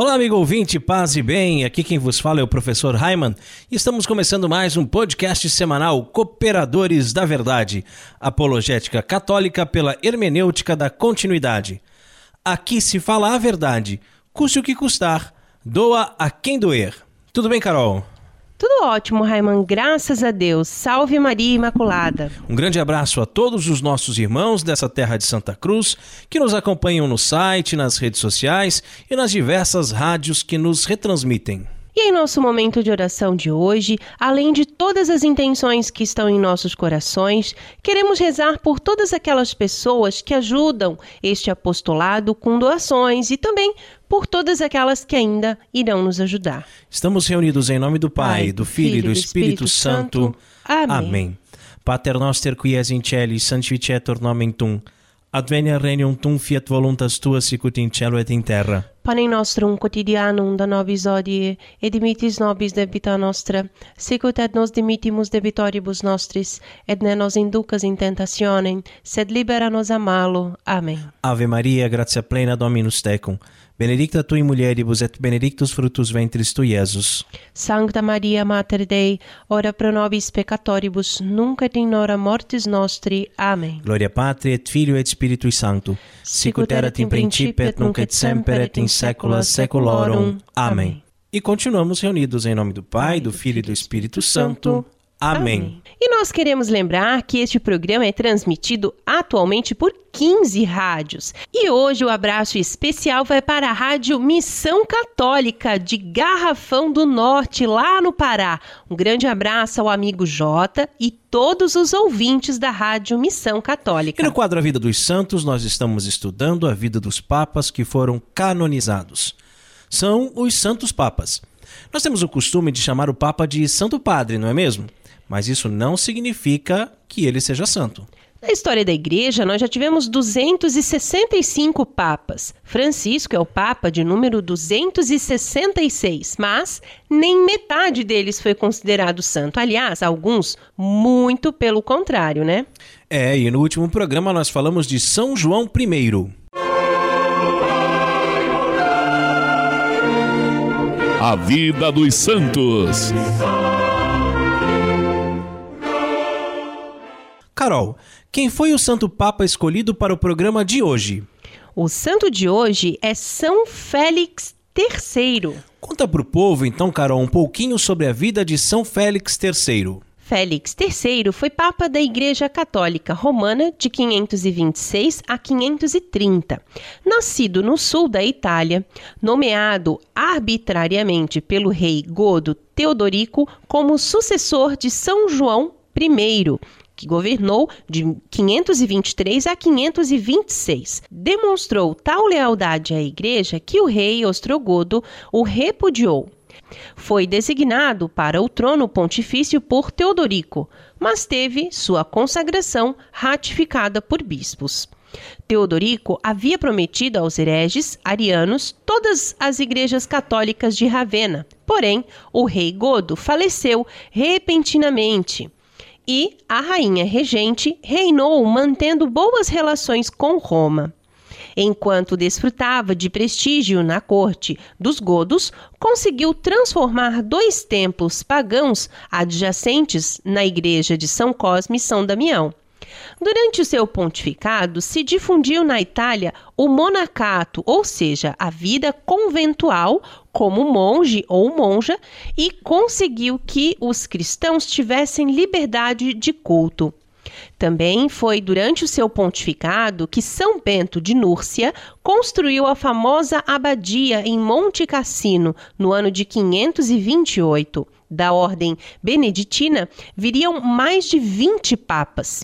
Olá, amigo ouvinte, paz e bem. Aqui quem vos fala é o professor Raiman estamos começando mais um podcast semanal Cooperadores da Verdade, apologética católica pela hermenêutica da continuidade. Aqui se fala a verdade, custe o que custar, doa a quem doer. Tudo bem, Carol? Tudo ótimo, Raiman, graças a Deus. Salve Maria Imaculada. Um grande abraço a todos os nossos irmãos dessa terra de Santa Cruz que nos acompanham no site, nas redes sociais e nas diversas rádios que nos retransmitem. E em nosso momento de oração de hoje, além de todas as intenções que estão em nossos corações, queremos rezar por todas aquelas pessoas que ajudam este apostolado com doações e também por todas aquelas que ainda irão nos ajudar. Estamos reunidos em nome do Pai, Pai, do Filho e do Espírito, Santo. Amém. Pater noster qui es in celis, sanctificetur nomen tum. Advenia regnum tum, fiat voluntas tua sicut in cielo et in terra. Panem nostrum quotidianum da nobis hodie, et dimitis nobis debita nostra, sicut et nos dimittimus debitoribus nostris, et ne nos inducas in tentationem, sed libera nos a malo. Amém. Ave Maria, gratia plena Dominus tecum. Benedicta tui mulieribus et benedictus fructus ventris tui, Iesus. Sancta Maria Mater Dei, ora pro nobis peccatoribus, nunc et in hora mortis nostri. Amém. Gloria Patri et Filio et Spiritui Sancto. Sicut erat in principio et nunc et semper et in saecula saeculorum. Amém. E continuamos reunidos em nome do Pai, do Filho e do Espírito Santo. Amém. E nós queremos lembrar que este programa é transmitido atualmente por 15 rádios. E hoje o abraço especial vai para a Rádio Missão Católica de Garrafão do Norte, lá no Pará. Um grande abraço ao amigo Jota e todos os ouvintes da Rádio Missão E Católica. no quadro A Vida dos Santos, nós estamos estudando a vida dos papas que foram canonizados. São os Santos Papas. Nós temos o costume de chamar o Papa de Santo Padre, não é mesmo? Mas isso não significa que ele seja santo. Na história da igreja, nós já tivemos 265 papas. Francisco é o papa de número 266, mas nem metade deles foi considerado santo. Aliás, alguns muito pelo contrário, né? É, e no último programa nós falamos de São João I. A vida dos santos. Carol, quem foi o Santo Papa escolhido para o programa de hoje? O santo de hoje é São Félix III. Conta pro povo, então, Carol, um pouquinho sobre a vida de São Félix III. Félix III foi Papa da Igreja Católica Romana de 526 a 530. Nascido no sul da Itália, nomeado arbitrariamente pelo rei Godo Teodorico como sucessor de São João I, que governou de 523 a 526. Demonstrou tal lealdade à igreja que o rei Ostrogodo o repudiou. Foi designado para o trono pontifício por Teodorico, mas teve sua consagração ratificada por bispos. Teodorico havia prometido aos hereges arianos todas as igrejas católicas de Ravenna, porém o rei Godo faleceu repentinamente e a rainha regente reinou mantendo boas relações com Roma. Enquanto desfrutava de prestígio na corte dos godos, conseguiu transformar dois templos pagãos adjacentes na igreja de São Cosme e São Damião. Durante o seu pontificado, se difundiu na Itália o monacato, ou seja, a vida conventual como monge ou monja, e conseguiu que os cristãos tivessem liberdade de culto. Também foi durante o seu pontificado que São Bento de Núrcia construiu a famosa abadia em Monte Cassino no ano de 528. Da ordem beneditina viriam mais de 20 papas.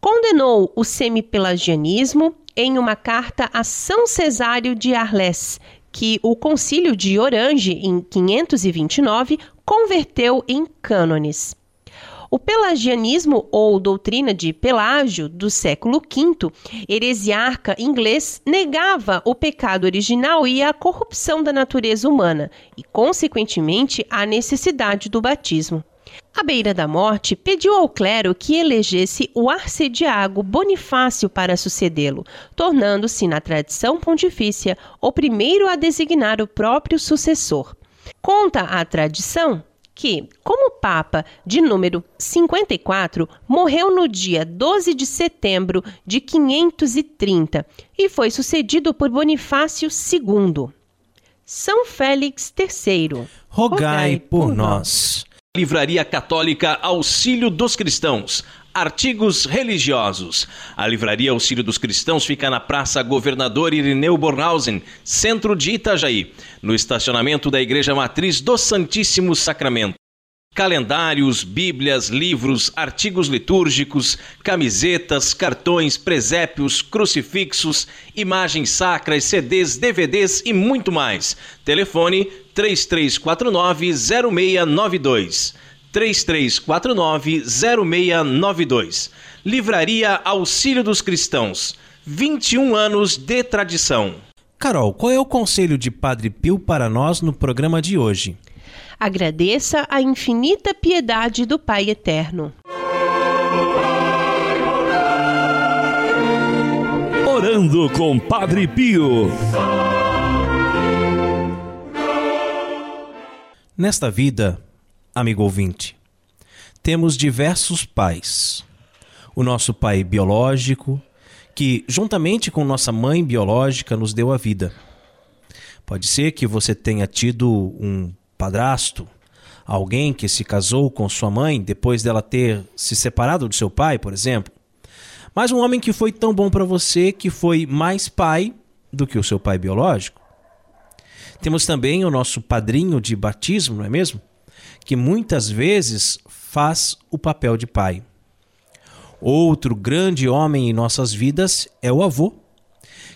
Condenou o semipelagianismo em uma carta a São Cesário de Arles, que o concílio de Orange, em 529, converteu em cânones. O pelagianismo, ou doutrina de Pelágio, do século V, heresiarca inglês, negava o pecado original e a corrupção da natureza humana, e, consequentemente, a necessidade do batismo. À beira da morte, pediu ao clero que elegesse o arcediago Bonifácio para sucedê-lo, tornando-se, na tradição pontifícia, o primeiro a designar o próprio sucessor. Conta a tradição que, como Papa de número 54, morreu no dia 12 de setembro de 530 e foi sucedido por Bonifácio II. São Félix III. Rogai por nós. Livraria Católica Auxílio dos Cristãos. Artigos religiosos. A Livraria Auxílio dos Cristãos fica na Praça Governador Irineu Bornhausen, centro de Itajaí, no estacionamento da Igreja Matriz do Santíssimo Sacramento. Calendários, bíblias, livros, artigos litúrgicos, camisetas, cartões, presépios, crucifixos, imagens sacras, CDs, DVDs e muito mais. Telefone 3349-0692. 3349-0692. Livraria Auxílio dos Cristãos. 21 anos de tradição. Carol, qual é o conselho de Padre Pio para nós no programa de hoje? Agradeça a infinita piedade do Pai Eterno. Orando com Padre Pio. Nesta vida, amigo ouvinte, temos diversos pais. O nosso pai biológico, que, juntamente com nossa mãe biológica, nos deu a vida. Pode ser que você tenha tido um padrasto, alguém que se casou com sua mãe depois dela ter se separado do seu pai, por exemplo. Mas um homem que foi tão bom para você que foi mais pai do que o seu pai biológico. Temos também o nosso padrinho de batismo, não é mesmo? Que muitas vezes faz o papel de pai. Outro grande homem em nossas vidas é o avô,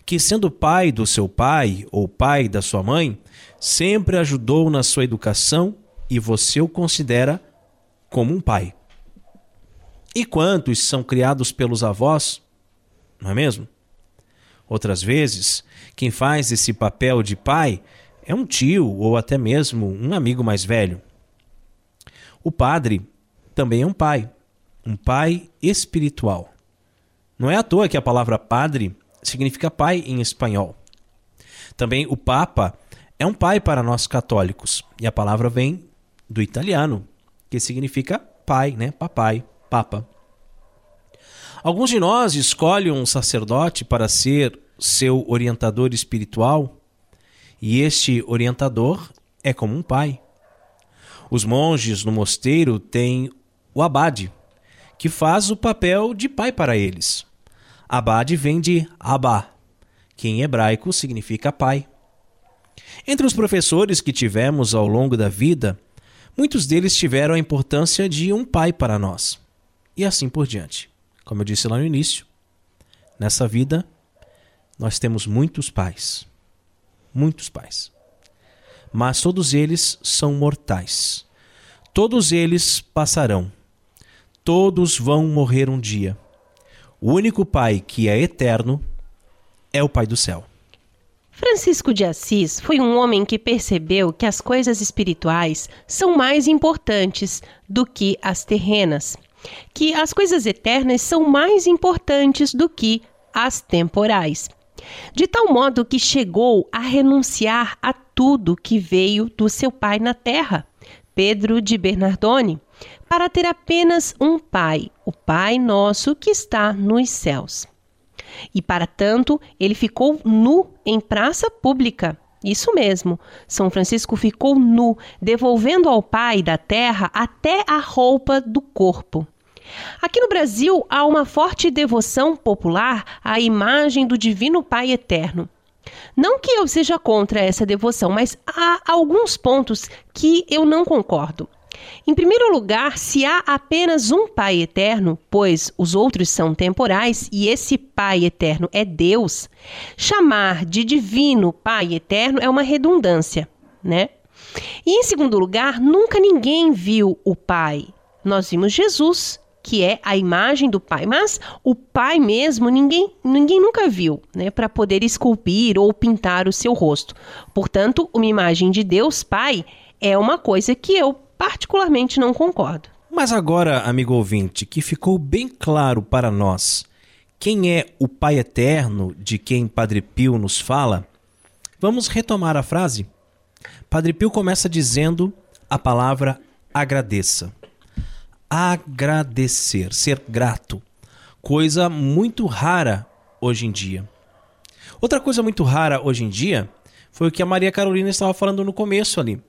que, sendo pai do seu pai ou pai da sua mãe, sempre ajudou na sua educação e você o considera como um pai. E quantos são criados pelos avós? Não é mesmo? Outras vezes, quem faz esse papel de pai é um tio ou até mesmo um amigo mais velho. O padre também é um pai, um pai espiritual. Não é à toa que a palavra padre significa pai em espanhol. Também o Papa é um pai para nós católicos, e a palavra vem do italiano, que significa pai, né? Papai, papa. Alguns de nós escolhem um sacerdote para ser seu orientador espiritual, e este orientador é como um pai. Os monges no mosteiro têm o abade, que faz o papel de pai para eles. Abade vem de Abá, que em hebraico significa pai. Entre os professores que tivemos ao longo da vida, muitos deles tiveram a importância de um pai para nós. E assim por diante. Como eu disse lá no início, nessa vida nós temos muitos pais. Muitos pais. Mas todos eles são mortais. Todos eles passarão. Todos vão morrer um dia. O único Pai que é eterno é o Pai do céu. Francisco de Assis foi um homem que percebeu que as coisas espirituais são mais importantes do que as terrenas, que as coisas eternas são mais importantes do que as temporais. De tal modo que chegou a renunciar a tudo que veio do seu pai na terra, Pedro de Bernardone, para ter apenas um pai, o Pai nosso que está nos céus. E para tanto, ele ficou nu em praça pública. Isso mesmo, São Francisco ficou nu, devolvendo ao Pai da terra até a roupa do corpo. Aqui no Brasil há uma forte devoção popular à imagem do Divino Pai Eterno. Não que eu seja contra essa devoção, mas há alguns pontos que eu não concordo. Em primeiro lugar, se há apenas um Pai eterno, pois os outros são temporais e esse Pai eterno é Deus, chamar de divino Pai eterno é uma redundância, né? E em segundo lugar, nunca ninguém viu o Pai. nós vimos Jesus, que é a imagem do Pai, mas o Pai mesmo ninguém, ninguém nunca viu, né, para poder esculpir ou pintar o seu rosto. Portanto, uma imagem de Deus Pai é uma coisa que eu particularmente não concordo. Mas agora, amigo ouvinte, que ficou bem claro para nós quem é o Pai eterno de quem Padre Pio nos fala, vamos retomar a frase. Padre Pio começa dizendo a palavra agradeça agradecer, ser grato. Coisa muito rara hoje em dia. Outra coisa muito rara hoje em dia foi o que a Maria Carolina estava falando no começo ali.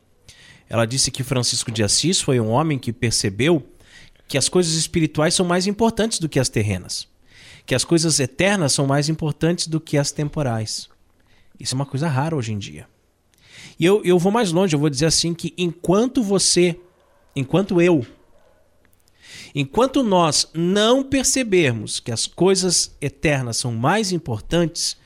Ela disse que Francisco de Assis foi um homem que percebeu que as coisas espirituais são mais importantes do que as terrenas, que as coisas eternas são mais importantes do que as temporais. Isso é uma coisa rara hoje em dia. E eu, eu vou mais longe, eu vou dizer assim que enquanto você, enquanto eu Enquanto nós não percebermos que as coisas eternas são mais importantes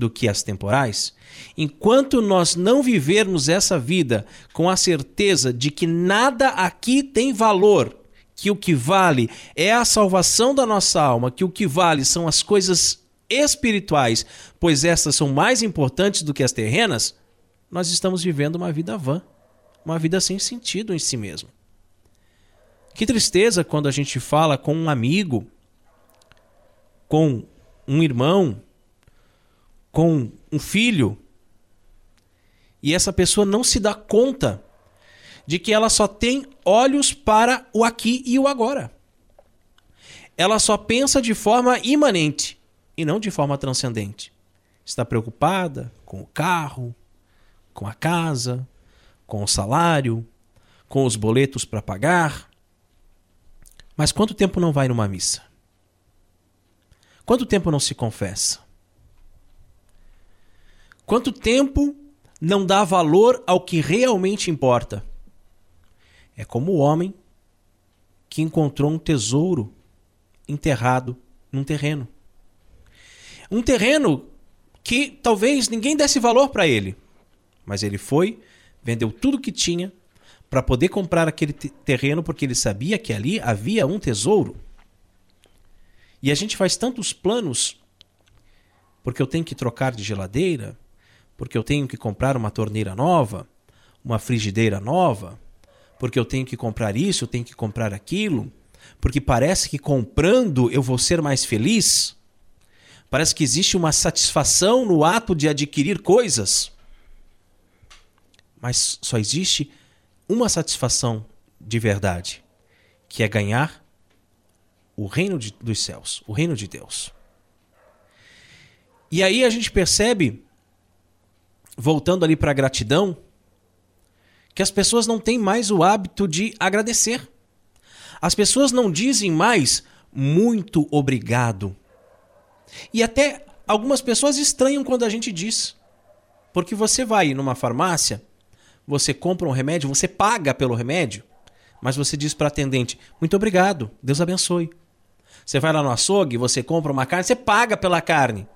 do que as temporais, enquanto nós não vivermos essa vida com a certeza de que nada aqui tem valor, que o que vale é a salvação da nossa alma, que o que vale são as coisas espirituais, pois essas são mais importantes do que as terrenas, nós estamos vivendo uma vida vã, uma vida sem sentido em si mesmo. Que tristeza quando a gente fala com um amigo, com um irmão, com um filho, e essa pessoa não se dá conta de que ela só tem olhos para o aqui e o agora. Ela só pensa de forma imanente e não de forma transcendente. Está preocupada com o carro, com a casa, com o salário, com os boletos para pagar, mas quanto tempo não vai numa missa? Quanto tempo não se confessa? Quanto tempo não dá valor ao que realmente importa? É como o homem que encontrou um tesouro enterrado num terreno. Um terreno que talvez ninguém desse valor para ele, mas ele foi, vendeu tudo que tinha para poder comprar aquele terreno porque ele sabia que ali havia um tesouro. E a gente faz tantos planos porque eu tenho que trocar de geladeira, porque eu tenho que comprar uma torneira nova, uma frigideira nova, porque eu tenho que comprar isso, eu tenho que comprar aquilo, porque parece que comprando eu vou ser mais feliz. Parece que existe uma satisfação no ato de adquirir coisas. Mas só existe uma satisfação de verdade, que é ganhar o reino de, dos céus, o reino de Deus. E aí a gente percebe, voltando ali para a gratidão, que as pessoas não têm mais o hábito de agradecer. As pessoas não dizem mais muito obrigado. E até algumas pessoas estranham quando a gente diz. Porque você vai numa farmácia você compra um remédio, você paga pelo remédio, mas você diz para atendente: muito obrigado, Deus abençoe. Você vai lá no açougue, você compra uma carne, você paga pela carne,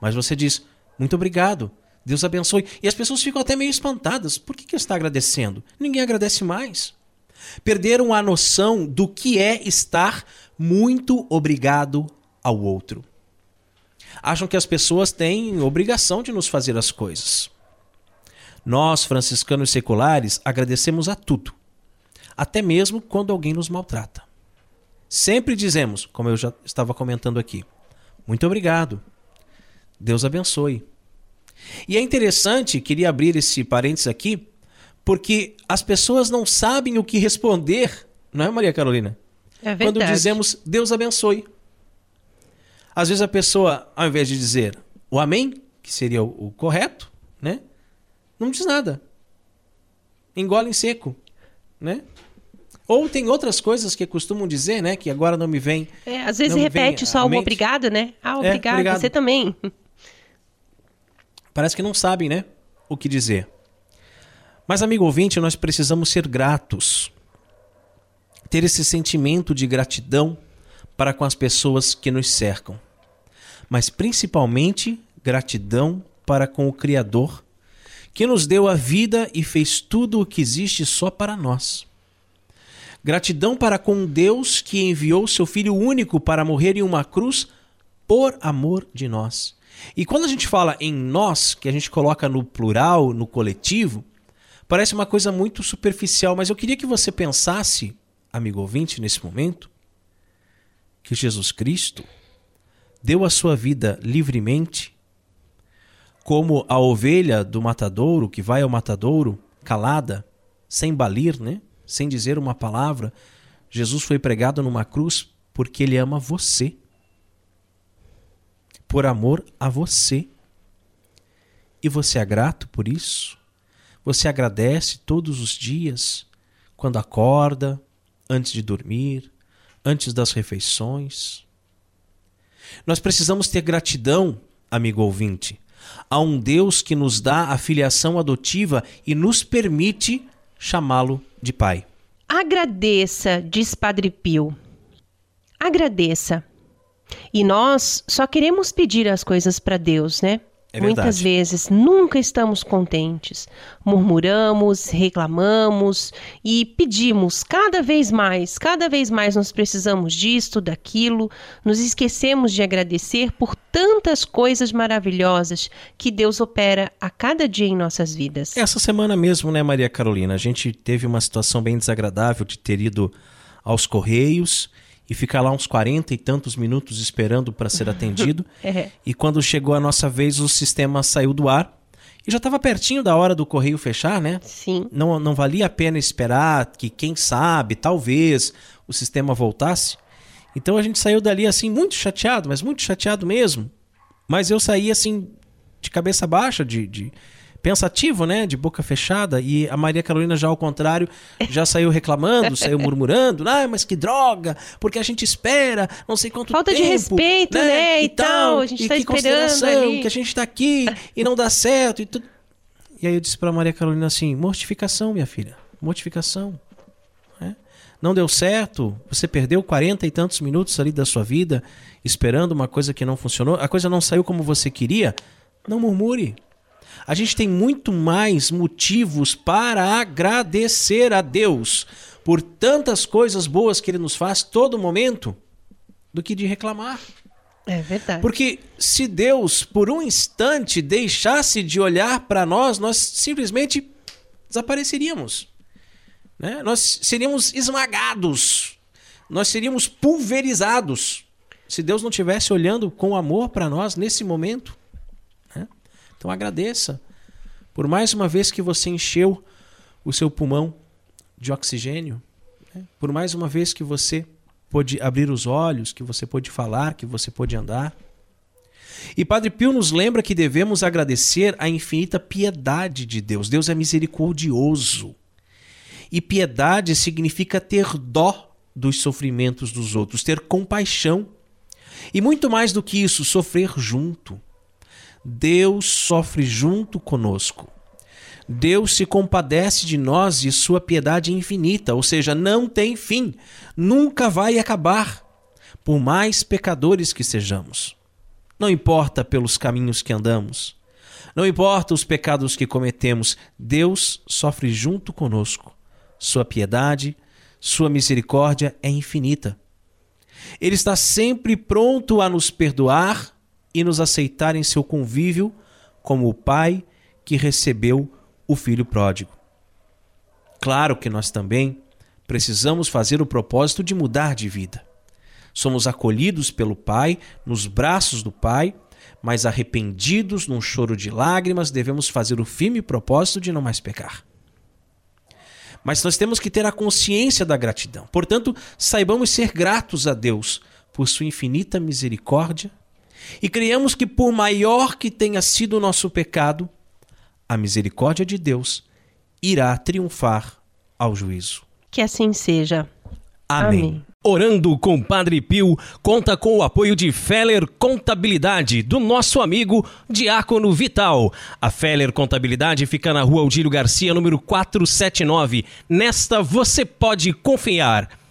mas você diz: muito obrigado, Deus abençoe. E as pessoas ficam até meio espantadas: por que, que está agradecendo? Ninguém agradece mais. Perderam a noção do que é estar muito obrigado ao outro. Acham que as pessoas têm obrigação de nos fazer as coisas. Nós, franciscanos seculares, agradecemos a tudo, até mesmo quando alguém nos maltrata. Sempre dizemos, como eu já estava comentando aqui, muito obrigado. Deus abençoe. E é interessante, queria abrir esse parênteses aqui, porque as pessoas não sabem o que responder, não é, Maria Carolina? É verdade. Quando dizemos Deus abençoe. Às vezes a pessoa, ao invés de dizer o amém, que seria o, o correto, né? Não diz nada. Engole em seco, né? Ou tem outras coisas que costumam dizer, né? Que agora não me vem. É, às vezes repete só o obrigado, né? Ah, obrigado, é, obrigado, você também. Parece que não sabem, né? O que dizer. Mas, amigo ouvinte, nós precisamos ser gratos. Ter esse sentimento de gratidão para com as pessoas que nos cercam. Mas principalmente gratidão para com o Criador que nos deu a vida e fez tudo o que existe só para nós. Gratidão para com Deus que enviou seu Filho único para morrer em uma cruz por amor de nós. E quando a gente fala em nós, que a gente coloca no plural, no coletivo, parece uma coisa muito superficial, mas eu queria que você pensasse, amigo ouvinte, nesse momento, que Jesus Cristo deu a sua vida livremente, como a ovelha do matadouro que vai ao matadouro calada, sem balir, né? sem dizer uma palavra. Jesus foi pregado numa cruz porque ele ama você. Por amor a você. E você é grato por isso? Você agradece todos os dias, quando acorda, antes de dormir, antes das refeições? Nós precisamos ter gratidão, amigo ouvinte, a um Deus que nos dá a filiação adotiva e nos permite chamá-lo de pai. Agradeça, diz Padre Pio. Agradeça. E nós só queremos pedir as coisas para Deus, né? É Muitas vezes nunca estamos contentes. Murmuramos, reclamamos e pedimos cada vez mais, cada vez mais nós precisamos disto, daquilo, nos esquecemos de agradecer por tantas coisas maravilhosas que Deus opera a cada dia em nossas vidas. Essa semana mesmo, né, Maria Carolina, a gente teve uma situação bem desagradável de ter ido aos Correios e ficar lá uns 40 e tantos minutos esperando para ser atendido. é. E quando chegou a nossa vez, o sistema saiu do ar. E já estava pertinho da hora do correio fechar, né? Sim. Não, não valia a pena esperar que, quem sabe, talvez o sistema voltasse. Então a gente saiu dali assim, muito chateado, mas muito chateado mesmo. Mas eu saí assim, de cabeça baixa, de, de pensativo, né? De boca fechada. E a Maria Carolina, já ao contrário, já saiu reclamando, saiu murmurando. Ah, mas que droga! Porque a gente espera não sei quanto Falta tempo. de respeito, né? E, tal. A gente e tá que esperando ali. que a gente tá aqui e não dá certo e tudo. E aí eu disse pra Maria Carolina assim: mortificação, minha filha. Mortificação. né? Não deu certo, você perdeu 40 e tantos minutos ali da sua vida esperando uma coisa que não funcionou, a coisa não saiu como você queria. Não murmure. A gente tem muito mais motivos para agradecer a Deus por tantas coisas boas que Ele nos faz todo momento do que de reclamar. É verdade. Porque se Deus, por um instante, deixasse de olhar para nós, nós simplesmente desapareceríamos. Né? Nós seríamos esmagados. Nós seríamos pulverizados. Se Deus não estivesse olhando com amor para nós nesse momento. Então agradeça por mais uma vez que você encheu o seu pulmão de oxigênio. né? Por mais uma vez que você pôde abrir os olhos, que você pôde falar, que você pôde andar. E Padre Pio nos lembra que devemos agradecer a infinita piedade de Deus. Deus é misericordioso. E piedade significa ter dó dos sofrimentos dos outros, ter compaixão. E muito mais do que isso, sofrer junto. Deus sofre junto conosco. Deus se compadece de nós e sua piedade é infinita, ou seja, não tem fim, nunca vai acabar, por mais pecadores que sejamos. Não importa pelos caminhos que andamos, não importa os pecados que cometemos, Deus sofre junto conosco. Sua piedade, sua misericórdia é infinita. Ele está sempre pronto a nos perdoar e nos aceitar em seu convívio como o Pai que recebeu o Filho pródigo. Claro que nós também precisamos fazer o propósito de mudar de vida. Somos acolhidos pelo Pai, nos braços do Pai, mas arrependidos num choro de lágrimas, devemos fazer o firme propósito de não mais pecar. Mas nós temos que ter a consciência da gratidão. Portanto, saibamos ser gratos a Deus por sua infinita misericórdia e creiamos que, por maior que tenha sido o nosso pecado, a misericórdia de Deus irá triunfar ao juízo. Que assim seja. Amém. Amém. Orando com Padre Pio conta com o apoio de Feller Contabilidade, do nosso amigo Diácono Vital. A Feller Contabilidade fica na rua Aldílio Garcia, número 479. Nesta você pode confiar.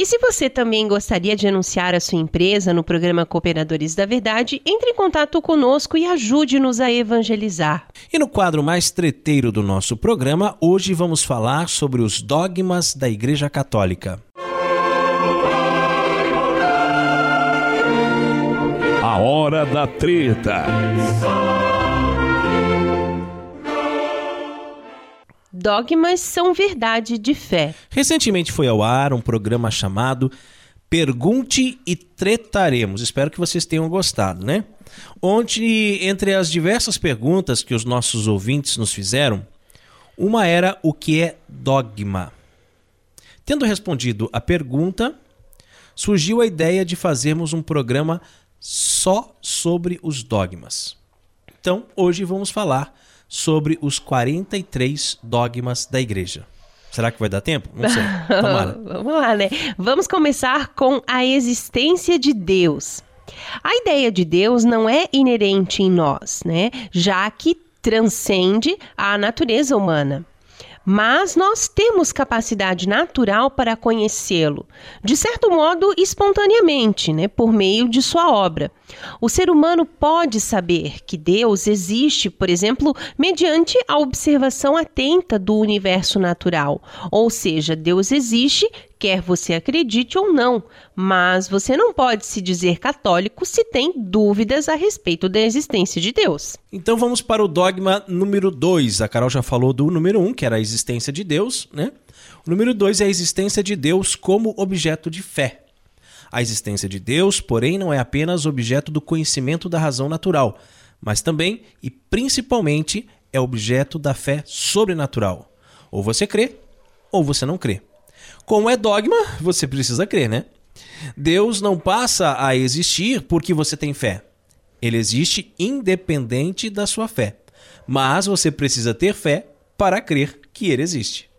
E se você também gostaria de anunciar a sua empresa no programa Cooperadores da Verdade, entre em contato conosco e ajude-nos a evangelizar. E no quadro mais treteiro do nosso programa, hoje vamos falar sobre os dogmas da Igreja Católica. A hora da treta. Dogmas são verdade de fé. Recentemente foi ao ar um programa chamado Pergunte e Tretaremos. Espero que vocês tenham gostado, né? Onde, entre as diversas perguntas que os nossos ouvintes nos fizeram, uma era o que é dogma. Tendo respondido a pergunta, surgiu a ideia de fazermos um programa só sobre os dogmas. Então, hoje vamos falar sobre os 43 dogmas da igreja. Será que vai dar tempo? Não sei. Tomara. Vamos lá, né? Vamos começar com a existência de Deus. A ideia de Deus não é inerente em nós, né? Já que transcende a natureza humana mas nós temos capacidade natural para conhecê-lo, de certo modo espontaneamente, né, por meio de sua obra. O ser humano pode saber que Deus existe, por exemplo, mediante a observação atenta do universo natural, ou seja, Deus existe quer você acredite ou não, mas você não pode se dizer católico se tem dúvidas a respeito da existência de Deus. Então vamos para o dogma número 2. A Carol já falou do número 1, um, que era a existência de Deus, né? O número 2 é a existência de Deus como objeto de fé. A existência de Deus, porém, não é apenas objeto do conhecimento da razão natural, mas também e principalmente é objeto da fé sobrenatural. Ou você crê, ou você não crê. Como é dogma, você precisa crer, né? Deus não passa a existir porque você tem fé. Ele existe independente da sua fé. Mas você precisa ter fé para crer que ele existe.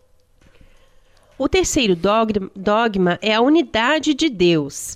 O terceiro dogma é a unidade de Deus.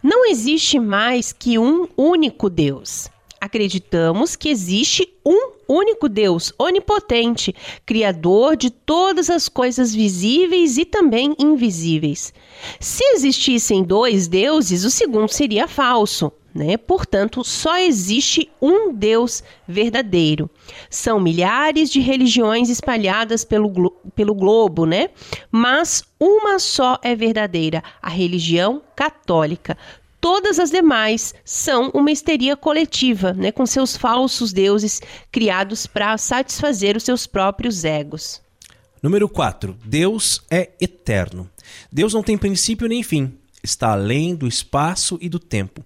Não existe mais que um único Deus acreditamos que existe um único Deus, onipotente, criador de todas as coisas visíveis e também invisíveis. Se existissem dois deuses, o segundo seria falso. Né? Portanto, só existe um Deus verdadeiro. São milhares de religiões espalhadas pelo, glo pelo globo, né? Mas uma só é verdadeira, a religião católica. Todas as demais são uma histeria coletiva, né, com seus falsos deuses criados para satisfazer os seus próprios egos. Número 4. Deus é eterno. Deus não tem princípio nem fim. Está além do espaço e do tempo.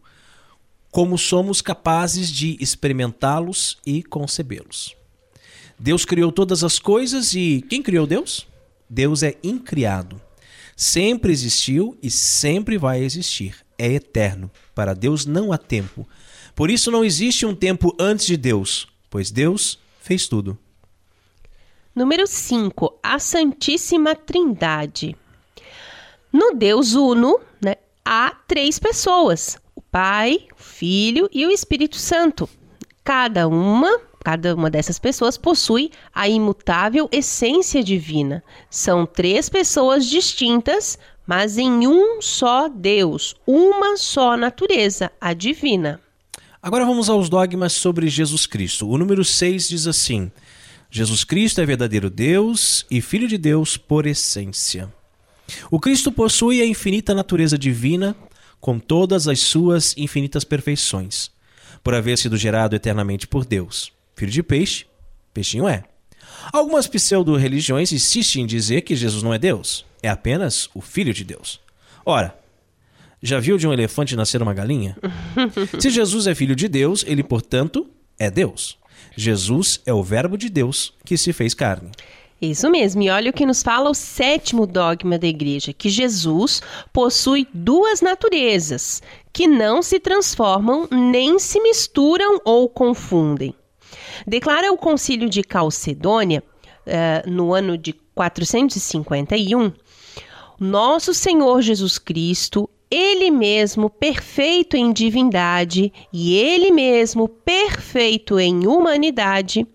Como somos capazes de experimentá-los e concebê-los. Deus criou todas as coisas e quem criou Deus? Deus é incriado. Sempre existiu e sempre vai existir é eterno. Para Deus não há tempo. Por isso não existe um tempo antes de Deus, pois Deus fez tudo. Número 5. A Santíssima Trindade. No Deus Uno, né, há três pessoas: o Pai, Filho e o Espírito Santo. Cada uma Cada uma dessas pessoas possui a imutável essência divina. São três pessoas distintas, mas em um só Deus, uma só natureza, a divina. Agora vamos aos dogmas sobre Jesus Cristo. O número 6 diz assim: Jesus Cristo é verdadeiro Deus e Filho de Deus por essência. O Cristo possui a infinita natureza divina, com todas as suas infinitas perfeições, por haver sido gerado eternamente por Deus. Filho de peixe, peixinho é. Algumas pseudo-religiões insistem em dizer que Jesus não é Deus é apenas o Filho de Deus. Ora, já viu de um elefante nascer uma galinha? Se Jesus é filho de Deus, ele, portanto, é Deus. Jesus é o Verbo de Deus que se fez carne. Isso mesmo, e olha o que nos fala o sétimo dogma da igreja: que Jesus possui duas naturezas que não se transformam nem se misturam ou confundem. Declara o Concílio de Calcedônia, uh, no ano de 451, Nosso Senhor Jesus Cristo, ele mesmo perfeito em divindade e ele mesmo perfeito em humanidade,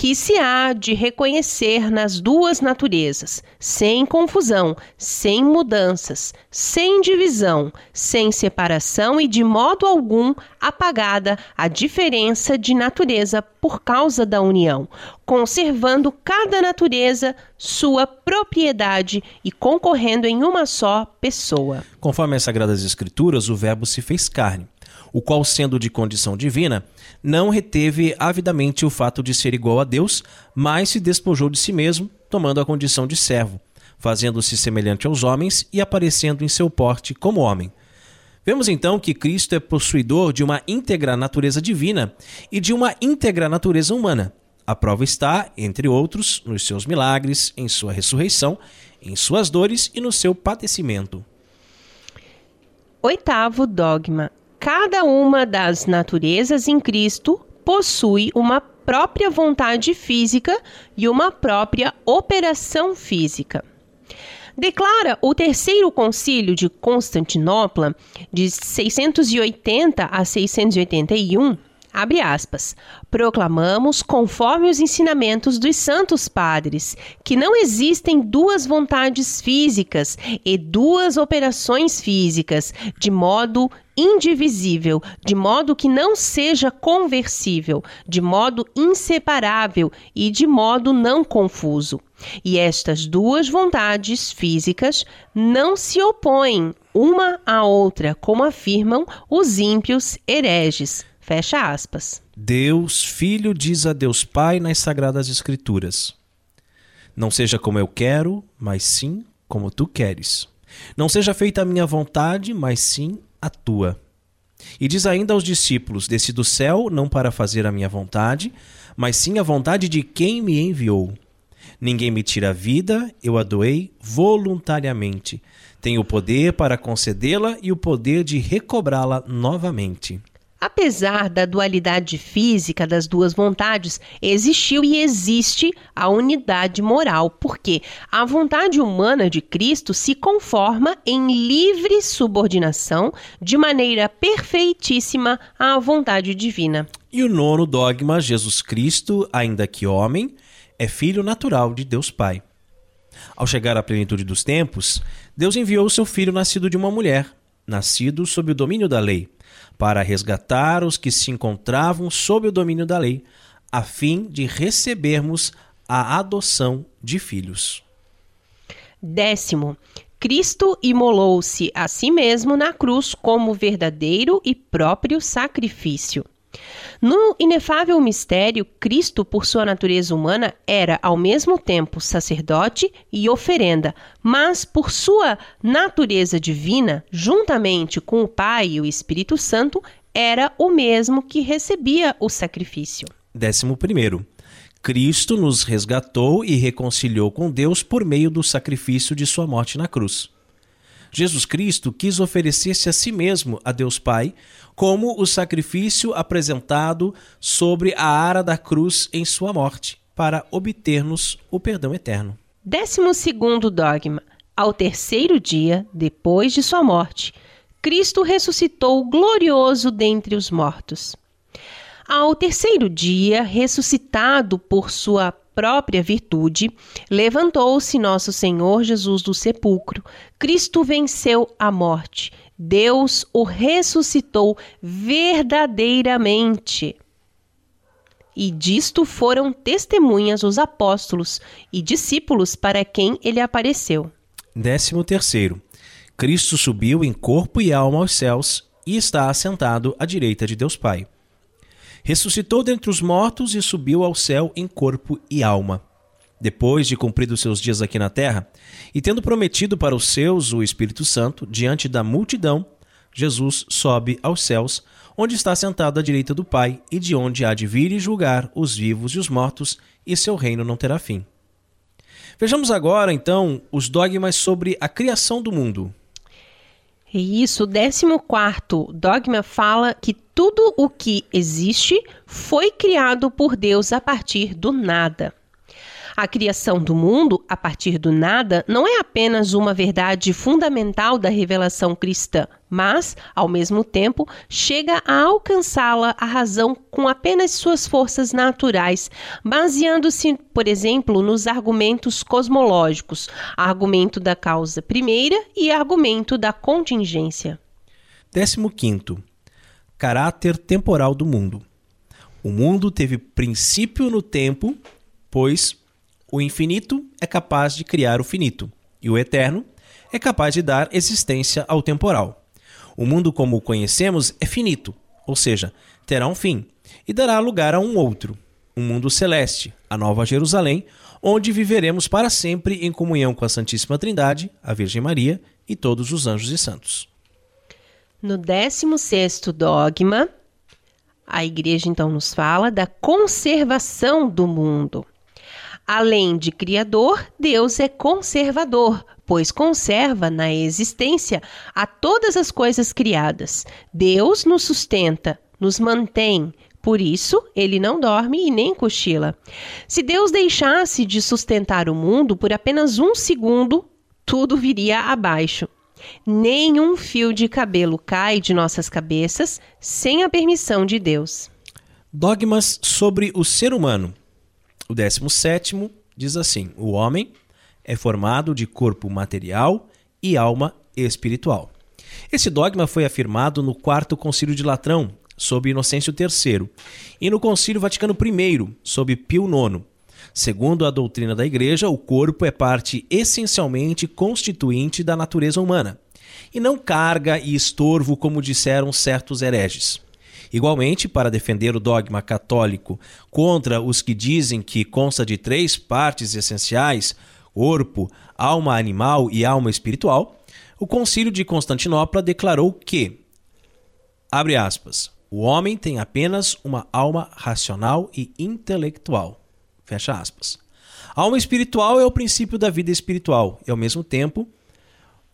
que se há de reconhecer nas duas naturezas, sem confusão, sem mudanças, sem divisão, sem separação e de modo algum apagada a diferença de natureza por causa da união, conservando cada natureza sua propriedade e concorrendo em uma só pessoa. Conforme as Sagradas Escrituras, o Verbo se fez carne o qual, sendo de condição divina, não reteve avidamente o fato de ser igual a Deus, mas se despojou de si mesmo, tomando a condição de servo, fazendo-se semelhante aos homens e aparecendo em seu porte como homem. Vemos então que Cristo é possuidor de uma íntegra natureza divina e de uma íntegra natureza humana. A prova está, entre outros, nos seus milagres, em sua ressurreição, em suas dores e no seu padecimento. Oitavo dogma: Cada uma das naturezas em Cristo possui uma própria vontade física e uma própria operação física. Declara o Terceiro Concílio de Constantinopla, de 680 a 681, Abre aspas. Proclamamos, conforme os ensinamentos dos santos padres, que não existem duas vontades físicas e duas operações físicas, de modo indivisível, de modo que não seja conversível, de modo inseparável e de modo não confuso. E estas duas vontades físicas não se opõem uma à outra, como afirmam os ímpios hereges Fecha aspas. Deus Filho diz a Deus Pai nas Sagradas Escrituras: Não seja como eu quero, mas sim como tu queres. Não seja feita a minha vontade, mas sim a tua. E diz ainda aos discípulos: Desci do céu não para fazer a minha vontade, mas sim a vontade de quem me enviou. Ninguém me tira a vida, eu a doei voluntariamente. Tenho o poder para concedê-la e o poder de recobrá-la novamente. Apesar da dualidade física das duas vontades, existiu e existe a unidade moral, porque a vontade humana de Cristo se conforma em livre subordinação de maneira perfeitíssima à vontade divina. E o nono dogma: Jesus Cristo, ainda que homem, é filho natural de Deus Pai. Ao chegar à plenitude dos tempos, Deus enviou seu filho nascido de uma mulher, nascido sob o domínio da lei para resgatar os que se encontravam sob o domínio da lei, a fim de recebermos a adoção de filhos. Décimo, Cristo imolou-se a si mesmo na cruz como verdadeiro e próprio sacrifício. No inefável mistério, Cristo, por sua natureza humana, era ao mesmo tempo sacerdote e oferenda, mas por sua natureza divina, juntamente com o Pai e o Espírito Santo, era o mesmo que recebia o sacrifício. Décimo primeiro. Cristo nos resgatou e reconciliou com Deus por meio do sacrifício de sua morte na cruz. Jesus Cristo quis oferecer-se a si mesmo a Deus Pai como o sacrifício apresentado sobre a ara da cruz em sua morte, para obter-nos o perdão eterno. Décimo segundo dogma. Ao terceiro dia, depois de sua morte, Cristo ressuscitou glorioso dentre os mortos. Ao terceiro dia, ressuscitado por sua própria virtude, levantou-se nosso Senhor Jesus do sepulcro. Cristo venceu a morte. Deus o ressuscitou verdadeiramente. E disto foram testemunhas os apóstolos e discípulos para quem ele apareceu. Décimo terceiro. Cristo subiu em corpo e alma aos céus e está assentado à direita de Deus Pai ressuscitou dentre os mortos e subiu ao céu em corpo e alma. Depois de cumpridos seus dias aqui na terra, e tendo prometido para os seus o Espírito Santo, diante da multidão, Jesus sobe aos céus, onde está sentado à direita do Pai, e de onde há de vir e julgar os vivos e os mortos, e seu reino não terá fim. Vejamos agora, então, os dogmas sobre a criação do mundo. Isso, o 14 dogma fala que tudo o que existe foi criado por Deus a partir do nada. A criação do mundo a partir do nada não é apenas uma verdade fundamental da revelação cristã, mas, ao mesmo tempo, chega a alcançá-la a razão com apenas suas forças naturais, baseando-se, por exemplo, nos argumentos cosmológicos, argumento da causa primeira e argumento da contingência. 15. Caráter temporal do mundo. O mundo teve princípio no tempo, pois o infinito é capaz de criar o finito, e o eterno é capaz de dar existência ao temporal. O mundo como o conhecemos é finito, ou seja, terá um fim, e dará lugar a um outro, um mundo celeste, a Nova Jerusalém, onde viveremos para sempre em comunhão com a Santíssima Trindade, a Virgem Maria e todos os anjos e santos. No 16º dogma, a igreja então nos fala da conservação do mundo. Além de criador, Deus é conservador, pois conserva na existência a todas as coisas criadas. Deus nos sustenta, nos mantém, por isso, ele não dorme e nem cochila. Se Deus deixasse de sustentar o mundo por apenas um segundo, tudo viria abaixo. Nenhum fio de cabelo cai de nossas cabeças sem a permissão de Deus. Dogmas sobre o ser humano. O 17 diz assim: O homem é formado de corpo material e alma espiritual. Esse dogma foi afirmado no Quarto Concílio de Latrão, sob Inocêncio III, e no Concílio Vaticano I, sob Pio IX. Segundo a doutrina da Igreja, o corpo é parte essencialmente constituinte da natureza humana, e não carga e estorvo como disseram certos hereges. Igualmente, para defender o dogma católico contra os que dizem que consta de três partes essenciais corpo, alma animal e alma espiritual, o Concílio de Constantinopla declarou que, abre aspas, o homem tem apenas uma alma racional e intelectual. Fecha aspas. Alma espiritual é o princípio da vida espiritual e, ao mesmo tempo,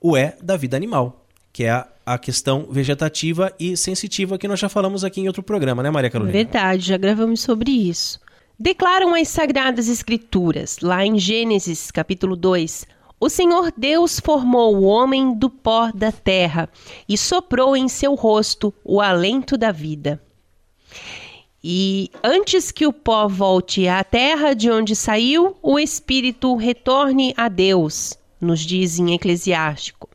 o é da vida animal, que é a questão vegetativa e sensitiva que nós já falamos aqui em outro programa, né, Maria Carolina? Verdade, já gravamos sobre isso. Declaram as Sagradas Escrituras, lá em Gênesis, capítulo 2, o Senhor Deus formou o homem do pó da terra e soprou em seu rosto o alento da vida. E antes que o pó volte à terra de onde saiu, o espírito retorne a Deus, nos diz em Eclesiástico.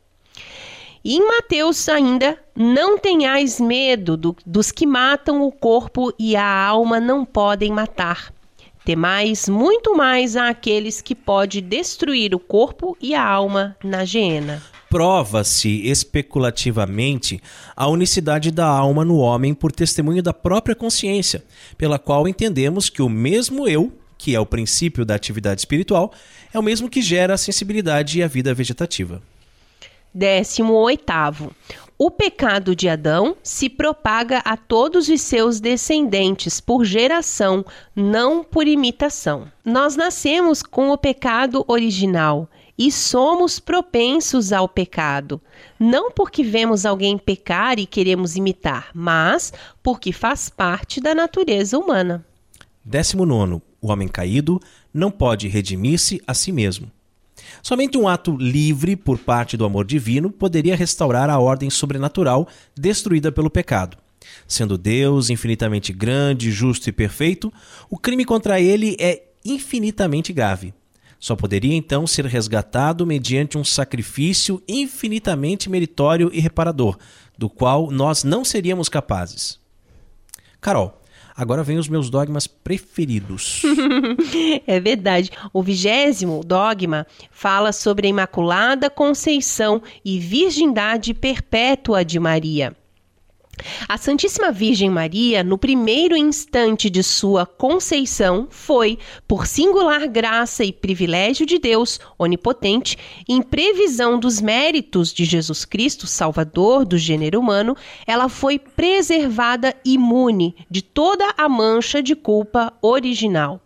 E em Mateus ainda, não tenhais medo do, dos que matam o corpo e a alma não podem matar. Temais muito mais àqueles que pode destruir o corpo e a alma na geena prova-se especulativamente a unicidade da alma no homem por testemunho da própria consciência, pela qual entendemos que o mesmo eu, que é o princípio da atividade espiritual, é o mesmo que gera a sensibilidade e a vida vegetativa. 18. O pecado de Adão se propaga a todos os seus descendentes por geração, não por imitação. Nós nascemos com o pecado original e somos propensos ao pecado, não porque vemos alguém pecar e queremos imitar, mas porque faz parte da natureza humana. 19. O homem caído não pode redimir-se a si mesmo. Somente um ato livre por parte do amor divino poderia restaurar a ordem sobrenatural destruída pelo pecado. Sendo Deus infinitamente grande, justo e perfeito, o crime contra ele é infinitamente grave. Só poderia então ser resgatado mediante um sacrifício infinitamente meritório e reparador, do qual nós não seríamos capazes. Carol, agora vem os meus dogmas preferidos. é verdade. O vigésimo dogma fala sobre a Imaculada Conceição e Virgindade Perpétua de Maria. A Santíssima Virgem Maria, no primeiro instante de sua conceição, foi, por singular graça e privilégio de Deus onipotente, em previsão dos méritos de Jesus Cristo, Salvador do gênero humano, ela foi preservada imune de toda a mancha de culpa original.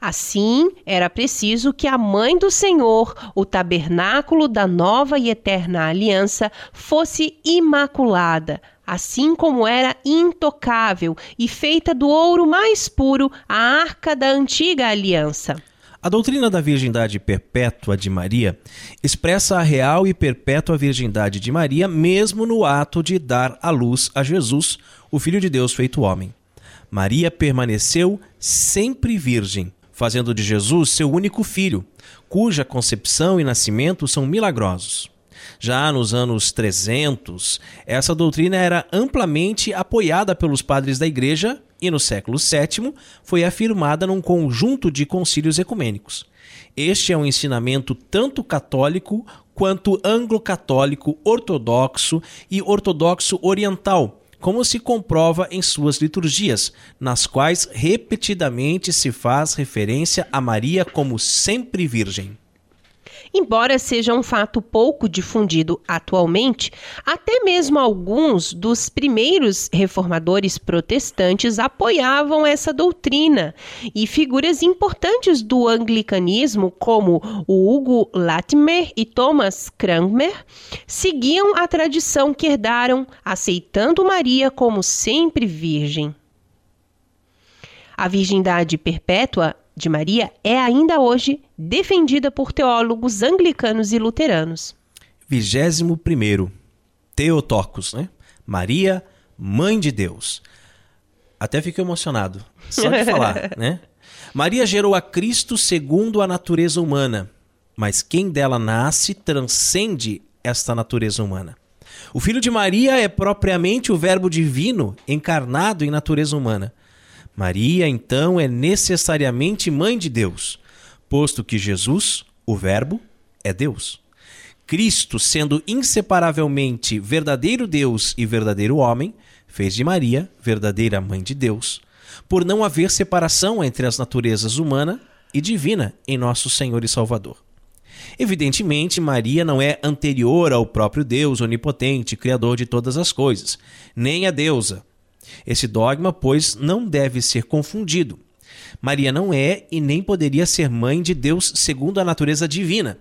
Assim, era preciso que a mãe do Senhor, o tabernáculo da nova e eterna aliança, fosse imaculada, assim como era intocável e feita do ouro mais puro a arca da antiga aliança. A doutrina da virgindade perpétua de Maria expressa a real e perpétua virgindade de Maria, mesmo no ato de dar à luz a Jesus, o Filho de Deus feito homem. Maria permaneceu sempre virgem, fazendo de Jesus seu único filho, cuja concepção e nascimento são milagrosos. Já nos anos 300, essa doutrina era amplamente apoiada pelos padres da Igreja e no século VII foi afirmada num conjunto de concílios ecumênicos. Este é um ensinamento tanto católico quanto anglo-católico, ortodoxo e ortodoxo oriental, como se comprova em suas liturgias, nas quais repetidamente se faz referência a Maria como sempre virgem. Embora seja um fato pouco difundido atualmente, até mesmo alguns dos primeiros reformadores protestantes apoiavam essa doutrina, e figuras importantes do anglicanismo, como o Hugo Latimer e Thomas Cranmer, seguiam a tradição que herdaram, aceitando Maria como sempre virgem. A virgindade perpétua de Maria é ainda hoje defendida por teólogos anglicanos e luteranos. 21. Teotocos, né? Maria, Mãe de Deus. Até fico emocionado só de falar, né? Maria gerou a Cristo segundo a natureza humana, mas quem dela nasce transcende esta natureza humana. O filho de Maria é propriamente o Verbo divino encarnado em natureza humana. Maria, então, é necessariamente mãe de Deus, posto que Jesus, o Verbo, é Deus. Cristo, sendo inseparavelmente verdadeiro Deus e verdadeiro homem, fez de Maria verdadeira mãe de Deus, por não haver separação entre as naturezas humana e divina em nosso Senhor e Salvador. Evidentemente, Maria não é anterior ao próprio Deus onipotente, criador de todas as coisas, nem a deusa, esse dogma, pois, não deve ser confundido. Maria não é e nem poderia ser mãe de Deus segundo a natureza divina.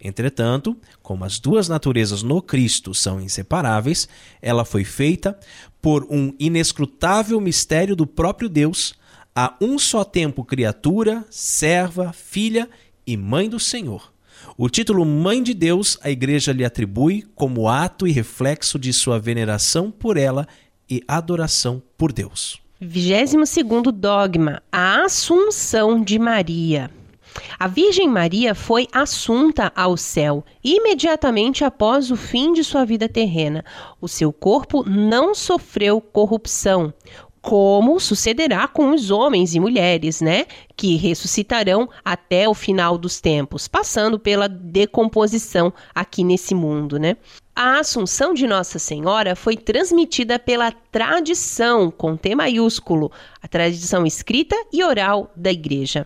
Entretanto, como as duas naturezas no Cristo são inseparáveis, ela foi feita por um inescrutável mistério do próprio Deus, a um só tempo criatura, serva, filha e mãe do Senhor. O título Mãe de Deus a Igreja lhe atribui como ato e reflexo de sua veneração por ela e adoração por Deus. 22 dogma: a Assunção de Maria. A Virgem Maria foi assunta ao céu imediatamente após o fim de sua vida terrena. O seu corpo não sofreu corrupção como sucederá com os homens e mulheres, né, que ressuscitarão até o final dos tempos, passando pela decomposição aqui nesse mundo, né? A Assunção de Nossa Senhora foi transmitida pela tradição, com T maiúsculo, a tradição escrita e oral da Igreja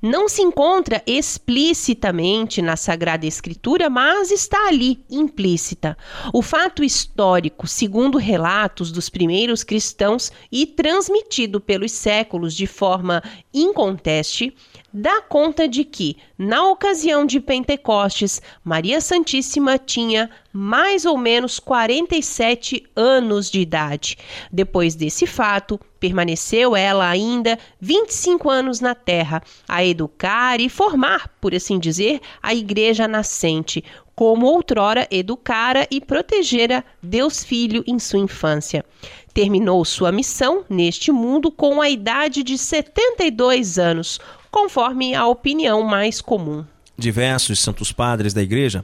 não se encontra explicitamente na Sagrada Escritura, mas está ali, implícita. O fato histórico, segundo relatos dos primeiros cristãos e transmitido pelos séculos de forma inconteste, dá conta de que, na ocasião de Pentecostes, Maria Santíssima tinha mais ou menos 47 anos de idade. Depois desse fato, permaneceu ela ainda 25 anos na terra, a educar e formar, por assim dizer, a igreja nascente, como outrora educara e protegera Deus Filho em sua infância. Terminou sua missão neste mundo com a idade de 72 anos, conforme a opinião mais comum. Diversos santos padres da igreja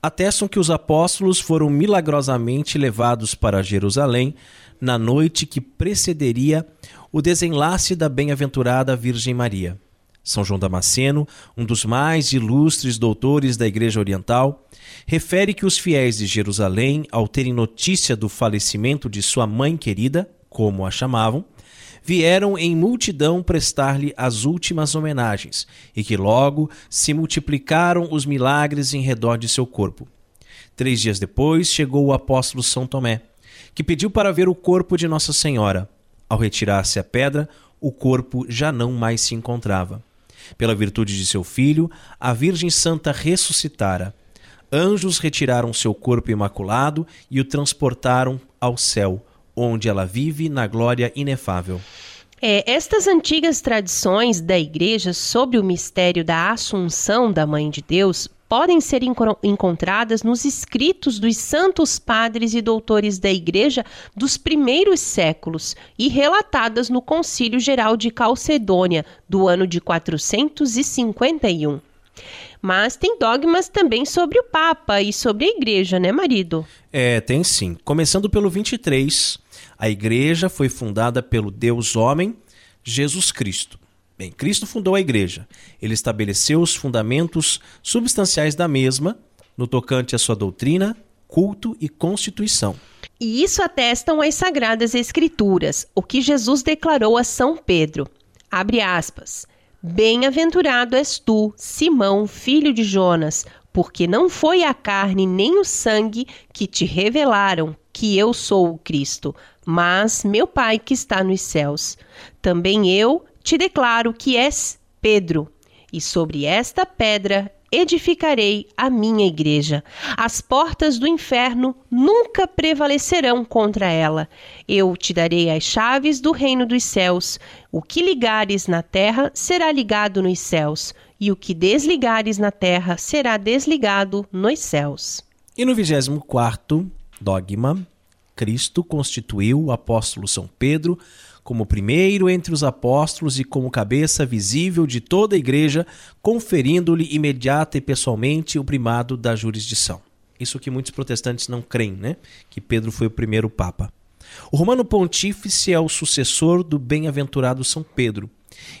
atestam que os apóstolos foram milagrosamente levados para Jerusalém na noite que precederia o desenlace da bem-aventurada Virgem Maria. São João Damasceno, um dos mais ilustres doutores da Igreja Oriental, refere que os fiéis de Jerusalém, ao terem notícia do falecimento de sua mãe querida, como a chamavam, vieram em multidão prestar-lhe as últimas homenagens, e que logo se multiplicaram os milagres em redor de seu corpo. Três dias depois chegou o apóstolo São Tomé, que pediu para ver o corpo de Nossa Senhora. Ao retirar-se a pedra, o corpo já não mais se encontrava. Pela virtude de seu filho, a Virgem Santa ressuscitara. Anjos retiraram seu corpo imaculado e o transportaram ao céu, onde ela vive na glória inefável. É, estas antigas tradições da Igreja sobre o mistério da Assunção da Mãe de Deus podem ser encontradas nos escritos dos santos padres e doutores da Igreja dos primeiros séculos e relatadas no Concílio Geral de Calcedônia do ano de 451. Mas tem dogmas também sobre o Papa e sobre a Igreja, né, marido? É, tem sim. Começando pelo 23, a Igreja foi fundada pelo Deus homem, Jesus Cristo. Bem, Cristo fundou a igreja. Ele estabeleceu os fundamentos substanciais da mesma no tocante à sua doutrina, culto e constituição. E isso atestam as sagradas escrituras, o que Jesus declarou a São Pedro. Abre aspas. Bem-aventurado és tu, Simão, filho de Jonas, porque não foi a carne nem o sangue que te revelaram que eu sou o Cristo, mas meu Pai que está nos céus. Também eu te declaro que és Pedro, e sobre esta pedra edificarei a minha igreja. As portas do inferno nunca prevalecerão contra ela. Eu te darei as chaves do reino dos céus. O que ligares na terra será ligado nos céus, e o que desligares na terra será desligado nos céus. E no 24 dogma, Cristo constituiu o apóstolo São Pedro como primeiro entre os apóstolos e como cabeça visível de toda a igreja, conferindo-lhe imediata e pessoalmente o primado da jurisdição. Isso que muitos protestantes não creem, né? Que Pedro foi o primeiro papa. O romano pontífice é o sucessor do bem-aventurado São Pedro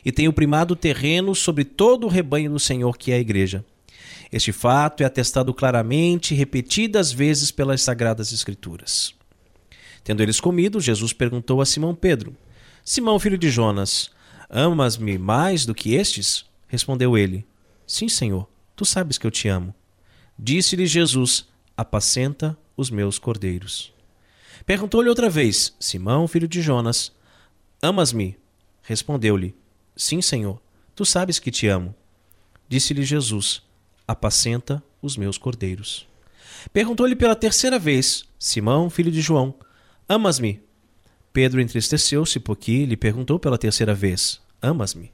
e tem o primado terreno sobre todo o rebanho do Senhor, que é a igreja. Este fato é atestado claramente repetidas vezes pelas sagradas escrituras. Tendo eles comido, Jesus perguntou a Simão Pedro: Simão, filho de Jonas, amas-me mais do que estes? Respondeu ele: Sim, Senhor, tu sabes que eu te amo. Disse-lhe Jesus: Apacenta os meus cordeiros. Perguntou-lhe outra vez: Simão, filho de Jonas, amas-me? Respondeu-lhe: Sim, Senhor, tu sabes que te amo. Disse-lhe Jesus: Apacenta os meus cordeiros. Perguntou-lhe pela terceira vez: Simão, filho de João, amas-me? Pedro entristeceu-se porque lhe perguntou pela terceira vez: Amas-me?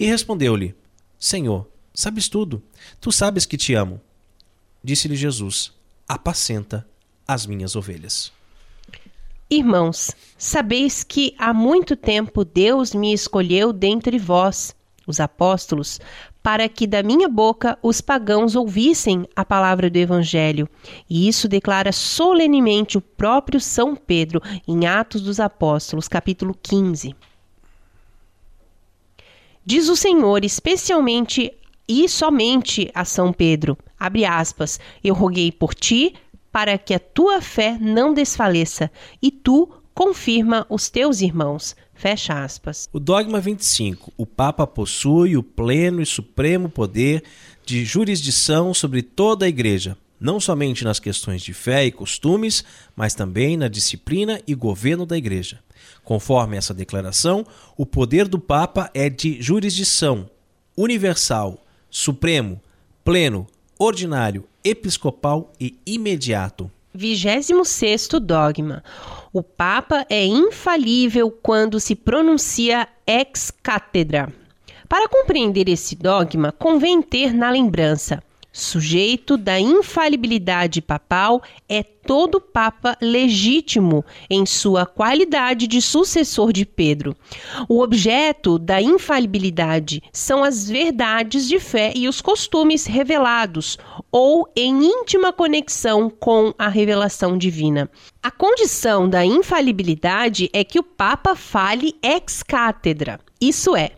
E respondeu-lhe: Senhor, sabes tudo. Tu sabes que te amo. Disse-lhe Jesus: Apacenta as minhas ovelhas. Irmãos, sabeis que há muito tempo Deus me escolheu dentre vós, os apóstolos, para que da minha boca os pagãos ouvissem a palavra do Evangelho. E isso declara solenemente o próprio São Pedro em Atos dos Apóstolos, capítulo 15. Diz o Senhor especialmente e somente a São Pedro, abre aspas, eu roguei por ti para que a tua fé não desfaleça, e tu confirma os teus irmãos. Fecha aspas. O dogma 25. O Papa possui o pleno e supremo poder de jurisdição sobre toda a Igreja, não somente nas questões de fé e costumes, mas também na disciplina e governo da Igreja. Conforme essa declaração, o poder do Papa é de jurisdição universal, supremo, pleno, ordinário, episcopal e imediato. 26 dogma. O Papa é infalível quando se pronuncia ex cátedra. Para compreender esse dogma, convém ter na lembrança Sujeito da infalibilidade papal é todo papa legítimo em sua qualidade de sucessor de Pedro. O objeto da infalibilidade são as verdades de fé e os costumes revelados ou em íntima conexão com a revelação divina. A condição da infalibilidade é que o papa fale ex cátedra, isso é,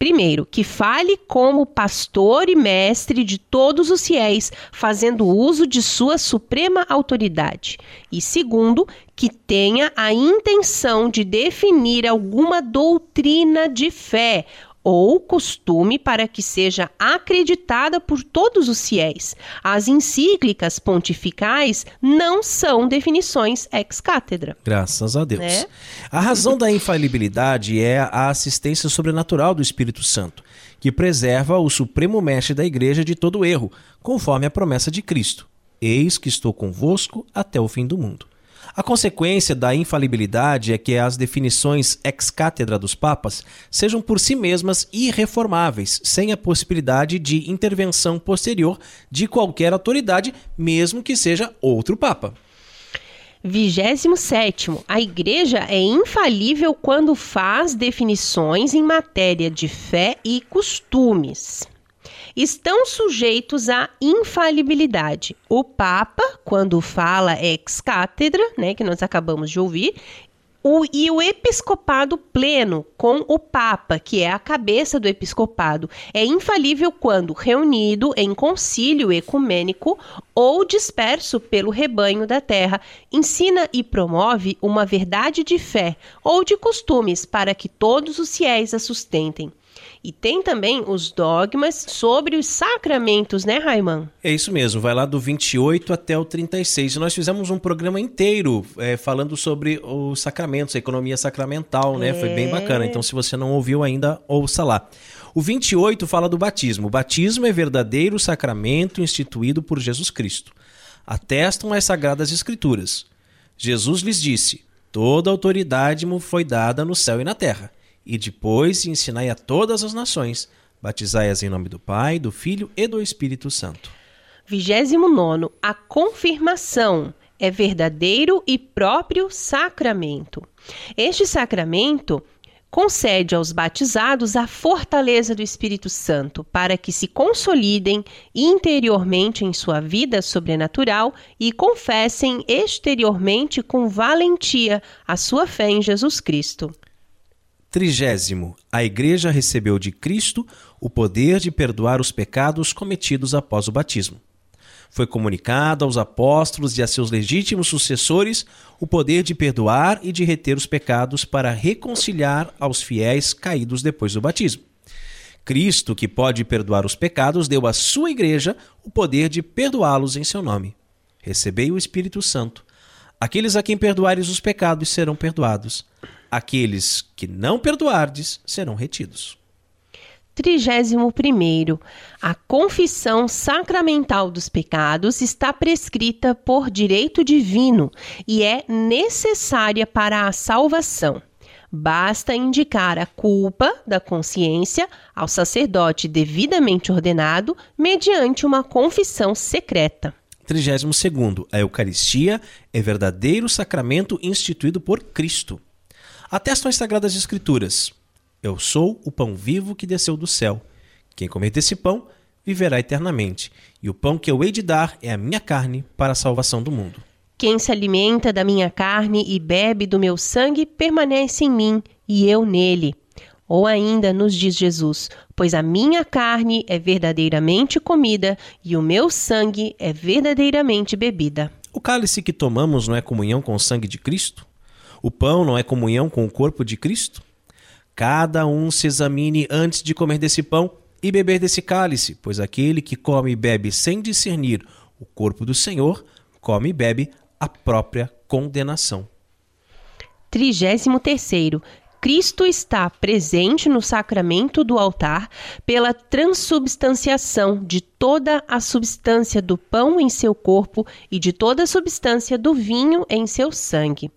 Primeiro, que fale como pastor e mestre de todos os fiéis, fazendo uso de sua suprema autoridade. E segundo, que tenha a intenção de definir alguma doutrina de fé ou costume para que seja acreditada por todos os fiéis. As encíclicas pontificais não são definições ex cátedra. Graças a Deus. Né? A razão da infalibilidade é a assistência sobrenatural do Espírito Santo, que preserva o supremo mestre da igreja de todo erro, conforme a promessa de Cristo. Eis que estou convosco até o fim do mundo. A consequência da infalibilidade é que as definições ex cátedra dos papas sejam por si mesmas irreformáveis, sem a possibilidade de intervenção posterior de qualquer autoridade, mesmo que seja outro papa. 27. A Igreja é infalível quando faz definições em matéria de fé e costumes estão sujeitos à infalibilidade. O Papa, quando fala ex cátedra, né, que nós acabamos de ouvir, o, e o episcopado pleno com o Papa, que é a cabeça do episcopado, é infalível quando reunido em concílio ecumênico ou disperso pelo rebanho da terra, ensina e promove uma verdade de fé ou de costumes para que todos os fiéis a sustentem. E tem também os dogmas sobre os sacramentos, né, Raiman? É isso mesmo, vai lá do 28 até o 36. Nós fizemos um programa inteiro é, falando sobre os sacramentos, a economia sacramental, né? É. Foi bem bacana. Então, se você não ouviu ainda, ouça lá. O 28 fala do batismo. O batismo é verdadeiro sacramento instituído por Jesus Cristo. Atestam as sagradas escrituras. Jesus lhes disse: Toda autoridade me foi dada no céu e na terra. E depois ensinai a todas as nações, batizai-as em nome do Pai, do Filho e do Espírito Santo. 29. A confirmação é verdadeiro e próprio sacramento. Este sacramento concede aos batizados a fortaleza do Espírito Santo para que se consolidem interiormente em sua vida sobrenatural e confessem exteriormente com valentia a sua fé em Jesus Cristo. Trigésimo, a Igreja recebeu de Cristo o poder de perdoar os pecados cometidos após o batismo. Foi comunicado aos apóstolos e a seus legítimos sucessores o poder de perdoar e de reter os pecados para reconciliar aos fiéis caídos depois do batismo. Cristo, que pode perdoar os pecados, deu à sua Igreja o poder de perdoá-los em seu nome. Recebei o Espírito Santo. Aqueles a quem perdoares os pecados serão perdoados Aqueles que não perdoardes serão retidos. 31. A confissão sacramental dos pecados está prescrita por direito divino e é necessária para a salvação. Basta indicar a culpa da consciência ao sacerdote devidamente ordenado mediante uma confissão secreta. 32. A Eucaristia é verdadeiro sacramento instituído por Cristo. Atestam as Sagradas Escrituras: Eu sou o pão vivo que desceu do céu. Quem comer desse pão viverá eternamente, e o pão que eu hei de dar é a minha carne para a salvação do mundo. Quem se alimenta da minha carne e bebe do meu sangue permanece em mim e eu nele. Ou ainda nos diz Jesus: Pois a minha carne é verdadeiramente comida e o meu sangue é verdadeiramente bebida. O cálice que tomamos não é comunhão com o sangue de Cristo? O pão não é comunhão com o corpo de Cristo? Cada um se examine antes de comer desse pão e beber desse cálice, pois aquele que come e bebe sem discernir o corpo do Senhor, come e bebe a própria condenação. 33. Cristo está presente no sacramento do altar pela transubstanciação de toda a substância do pão em seu corpo e de toda a substância do vinho em seu sangue.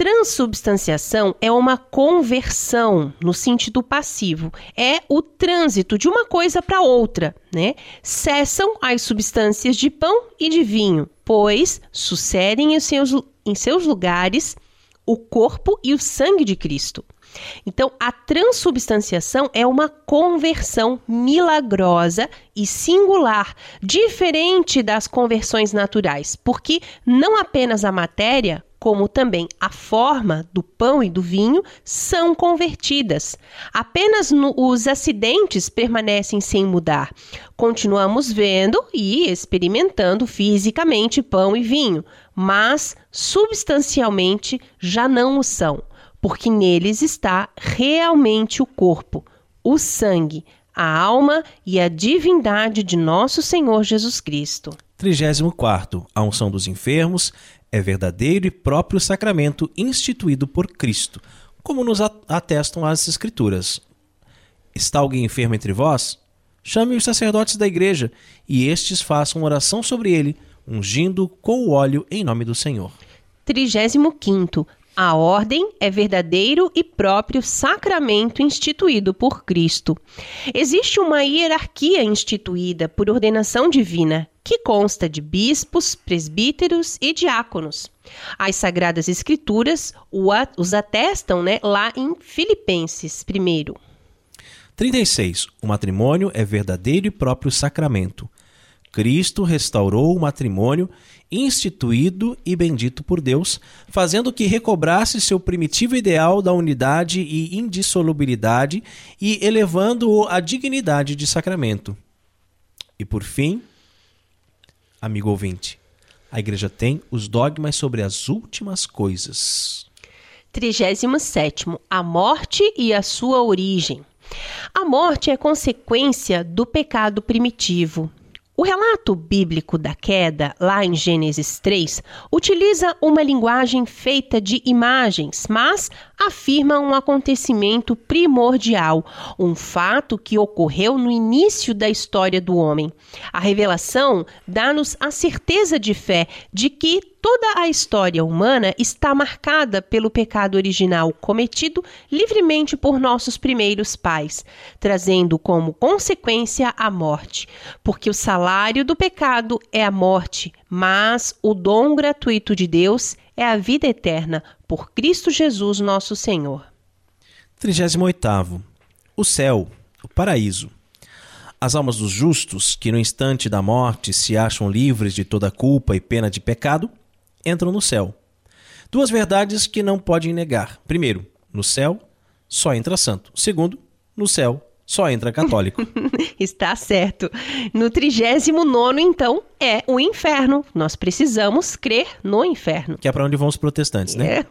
Transubstanciação é uma conversão no sentido passivo. É o trânsito de uma coisa para outra, né? Cessam as substâncias de pão e de vinho, pois sucedem em seus, em seus lugares o corpo e o sangue de Cristo. Então, a transubstanciação é uma conversão milagrosa e singular, diferente das conversões naturais, porque não apenas a matéria, como também a forma do pão e do vinho, são convertidas. Apenas no, os acidentes permanecem sem mudar. Continuamos vendo e experimentando fisicamente pão e vinho, mas substancialmente já não o são, porque neles está realmente o corpo, o sangue, a alma e a divindade de nosso Senhor Jesus Cristo. 34. A unção dos enfermos é verdadeiro e próprio sacramento instituído por Cristo, como nos atestam as Escrituras. Está alguém enfermo entre vós? Chame os sacerdotes da igreja e estes façam oração sobre ele, ungindo com o óleo em nome do Senhor. 35. A ordem é verdadeiro e próprio sacramento instituído por Cristo. Existe uma hierarquia instituída por ordenação divina, que consta de bispos, presbíteros e diáconos. As Sagradas Escrituras os atestam né, lá em Filipenses 1. 36. O matrimônio é verdadeiro e próprio sacramento. Cristo restaurou o matrimônio instituído e bendito por Deus, fazendo que recobrasse seu primitivo ideal da unidade e indissolubilidade e elevando-o à dignidade de sacramento. E por fim, amigo ouvinte, a igreja tem os dogmas sobre as últimas coisas. 37. A morte e a sua origem. A morte é consequência do pecado primitivo, o relato bíblico da queda, lá em Gênesis 3, utiliza uma linguagem feita de imagens, mas afirma um acontecimento primordial, um fato que ocorreu no início da história do homem. A revelação dá-nos a certeza de fé de que Toda a história humana está marcada pelo pecado original cometido livremente por nossos primeiros pais, trazendo como consequência a morte. Porque o salário do pecado é a morte, mas o dom gratuito de Deus é a vida eterna por Cristo Jesus, nosso Senhor. 38. O céu, o paraíso. As almas dos justos, que no instante da morte se acham livres de toda culpa e pena de pecado, entram no céu. Duas verdades que não podem negar. Primeiro, no céu só entra santo. Segundo, no céu só entra católico. Está certo. No 39, então, é o inferno. Nós precisamos crer no inferno. Que é para onde vão os protestantes, né? É.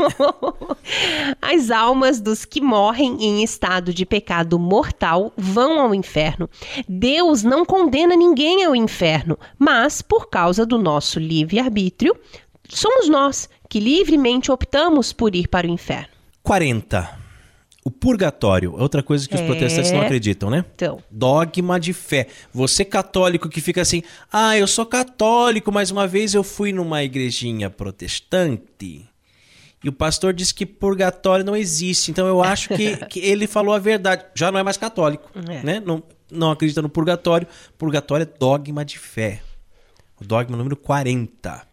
As almas dos que morrem em estado de pecado mortal vão ao inferno. Deus não condena ninguém ao inferno, mas, por causa do nosso livre-arbítrio, somos nós que livremente optamos por ir para o inferno. 40. O purgatório, outra coisa que os é... protestantes não acreditam, né? Então. Dogma de fé. Você católico que fica assim, ah, eu sou católico, mas uma vez eu fui numa igrejinha protestante e o pastor disse que purgatório não existe. Então eu acho que, que ele falou a verdade. Já não é mais católico, é. né? Não, não acredita no purgatório. Purgatório é dogma de fé. O dogma número 40.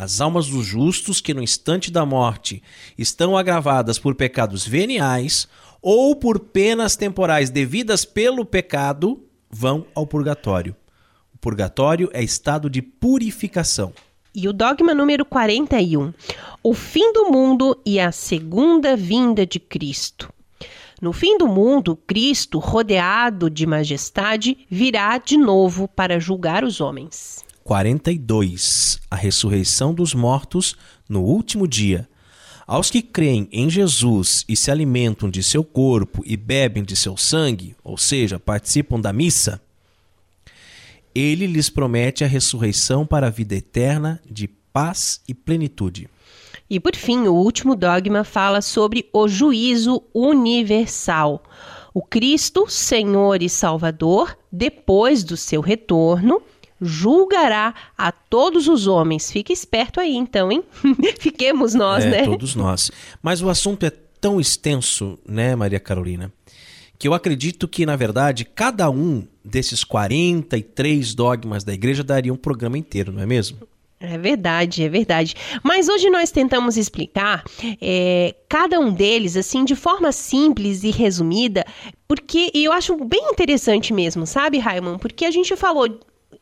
As almas dos justos que no instante da morte estão agravadas por pecados veniais ou por penas temporais devidas pelo pecado vão ao purgatório. O purgatório é estado de purificação. E o dogma número 41: o fim do mundo e a segunda vinda de Cristo. No fim do mundo, Cristo, rodeado de majestade, virá de novo para julgar os homens. 42. A ressurreição dos mortos no último dia. Aos que creem em Jesus e se alimentam de seu corpo e bebem de seu sangue, ou seja, participam da missa, ele lhes promete a ressurreição para a vida eterna de paz e plenitude. E por fim, o último dogma fala sobre o juízo universal. O Cristo, Senhor e Salvador, depois do seu retorno, julgará a todos os homens. Fique esperto aí, então, hein? Fiquemos nós, é, né? Todos nós. Mas o assunto é tão extenso, né, Maria Carolina, que eu acredito que, na verdade, cada um desses 43 dogmas da igreja daria um programa inteiro, não é mesmo? É verdade, é verdade. Mas hoje nós tentamos explicar é, cada um deles, assim, de forma simples e resumida, porque eu acho bem interessante mesmo, sabe, Raimon? Porque a gente falou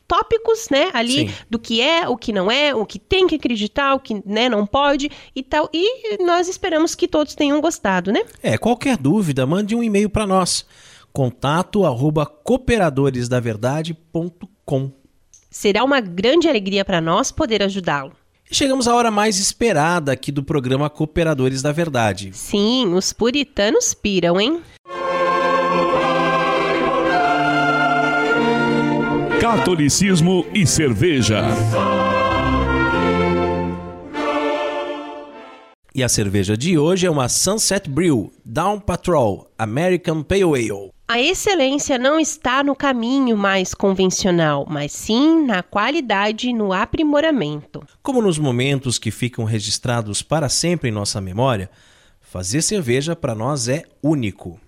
tópicos, né, ali Sim. do que é, o que não é, o que tem que acreditar, o que, né, não pode e tal. E nós esperamos que todos tenham gostado, né? É, qualquer dúvida, mande um e-mail para nós. Contato arroba cooperadoresdaverdade.com Será uma grande alegria para nós poder ajudá-lo. Chegamos à hora mais esperada aqui do programa Cooperadores da Verdade. Sim, os puritanos piram, hein? Catolicismo e cerveja. E a cerveja de hoje é uma Sunset Brew Down Patrol American Pale Ale. A excelência não está no caminho mais convencional, mas sim na qualidade e no aprimoramento. Como nos momentos que ficam registrados para sempre em nossa memória, fazer cerveja para nós é único.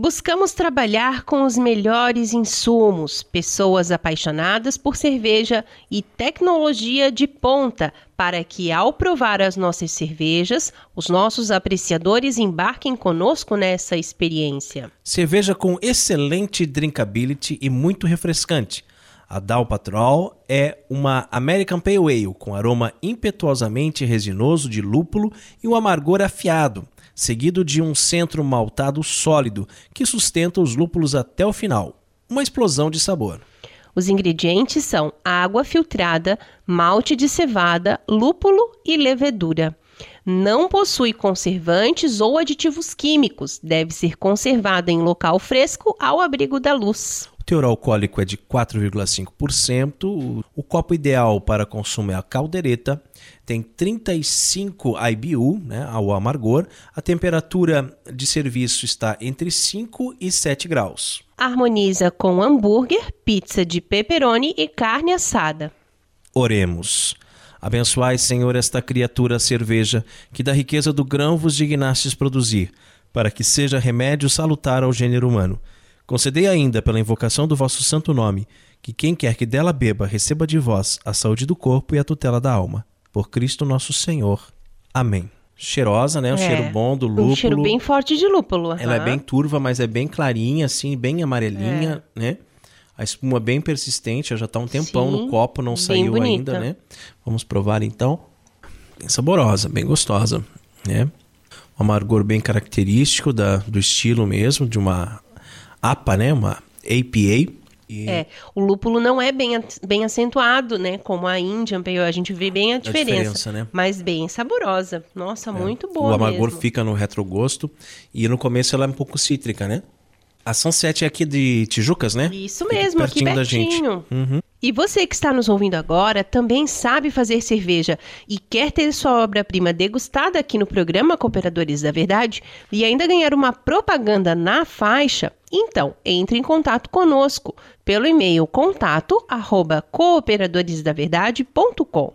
Buscamos trabalhar com os melhores insumos, pessoas apaixonadas por cerveja e tecnologia de ponta para que, ao provar as nossas cervejas, os nossos apreciadores embarquem conosco nessa experiência. Cerveja com excelente drinkability e muito refrescante. A Dow Patrol é uma American Pale Ale com aroma impetuosamente resinoso de lúpulo e um amargor afiado seguido de um centro maltado sólido que sustenta os lúpulos até o final. Uma explosão de sabor. Os ingredientes são água filtrada, malte de cevada, lúpulo e levedura. Não possui conservantes ou aditivos químicos. Deve ser conservada em local fresco ao abrigo da luz teor alcoólico é de 4,5%. O copo ideal para consumo é a caldereta. Tem 35 IBU, né, ao amargor. A temperatura de serviço está entre 5 e 7 graus. Harmoniza com hambúrguer, pizza de pepperoni e carne assada. Oremos. Abençoai, Senhor, esta criatura cerveja, que da riqueza do grão vos dignastes produzir, para que seja remédio salutar ao gênero humano Concedei ainda, pela invocação do vosso santo nome, que quem quer que dela beba receba de vós a saúde do corpo e a tutela da alma. Por Cristo nosso Senhor. Amém. Cheirosa, né? Um é, cheiro bom do lúpulo. Um cheiro bem forte de lúpulo. Ela é bem turva, mas é bem clarinha, assim, bem amarelinha, é. né? A espuma bem persistente, já está um tempão Sim, no copo, não saiu bonita. ainda, né? Vamos provar então. Bem saborosa, bem gostosa, né? Um amargor bem característico da, do estilo mesmo, de uma APA, né? Uma APA. E... É, o lúpulo não é bem, bem acentuado, né? Como a Indian Pale, a gente vê bem a diferença. A diferença né? Mas bem saborosa. Nossa, é. muito boa O amargor mesmo. fica no retrogosto e no começo ela é um pouco cítrica, né? A Sunset é aqui de Tijucas, né? Isso mesmo, aqui pertinho. Da gente. Uhum. E você que está nos ouvindo agora também sabe fazer cerveja e quer ter sua obra-prima degustada aqui no programa Cooperadores da Verdade e ainda ganhar uma propaganda na faixa? Então, entre em contato conosco pelo e-mail contato@cooperadoresdaverdade.com.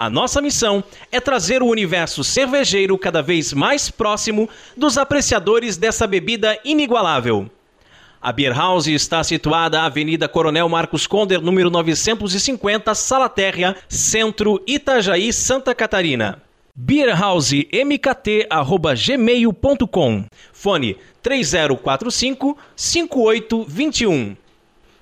A nossa missão é trazer o universo cervejeiro cada vez mais próximo dos apreciadores dessa bebida inigualável. A Beer House está situada à Avenida Coronel Marcos Conder, número 950, Sala Térrea, Centro, Itajaí, Santa Catarina beerhousemkt@gmail.com. Fone 3045 5821.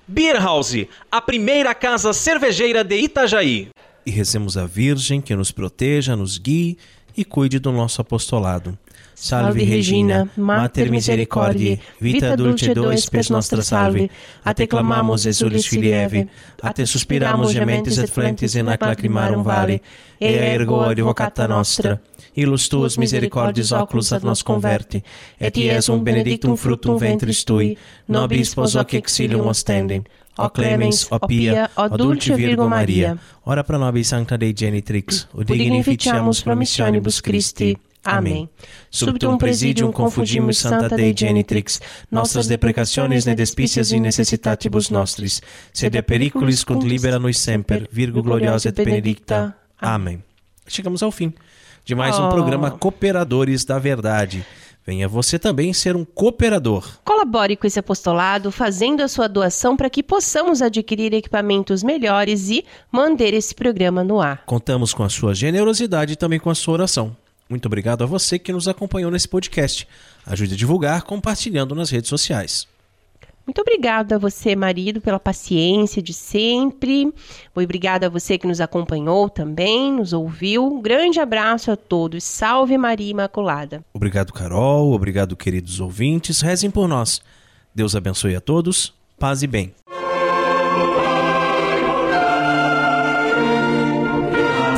Beer House, a primeira casa cervejeira de Itajaí. E rezemos a Virgem que nos proteja, nos guie e cuide do nosso apostolado. Salve Regina, Mater Misericordiae, vita dulce dois spes nostra salve, a te clamamos exulis filieve, a te suspiramos gementes et flentes in ac lacrimarum vale, e ergo advocata nostra, ilus tuus misericordias oculus ad nos converti, et iesum benedictum fructum ventris tui, nobis pos hoc exilium ostendem, O clemens, o pia, o dulce Virgo Maria, ora pro nobis sancta Dei genitrix, udignificiamus promissionibus Christi. Amém. Subtum presidium confugimus Santa Dei Genitrix, nostras deprecationes ne despicias in necessitatibus nostris, sed periculis cont libera nos semper, Virgo gloriosa et benedicta. Amém. Chegamos ao fim de mais oh. um programa Cooperadores da Verdade. Venha você também ser um cooperador. Colabore com esse apostolado, fazendo a sua doação para que possamos adquirir equipamentos melhores e manter esse programa no ar. Contamos com a sua generosidade e também com a sua oração. Muito obrigado a você que nos acompanhou nesse podcast. Ajude a divulgar compartilhando nas redes sociais. Muito obrigada a você, marido, pela paciência de sempre. Obrigada a você que nos acompanhou também, nos ouviu. Um grande abraço a todos. Salve Maria Imaculada. Obrigado, Carol. Obrigado, queridos ouvintes. Rezem por nós. Deus abençoe a todos. Paz e bem.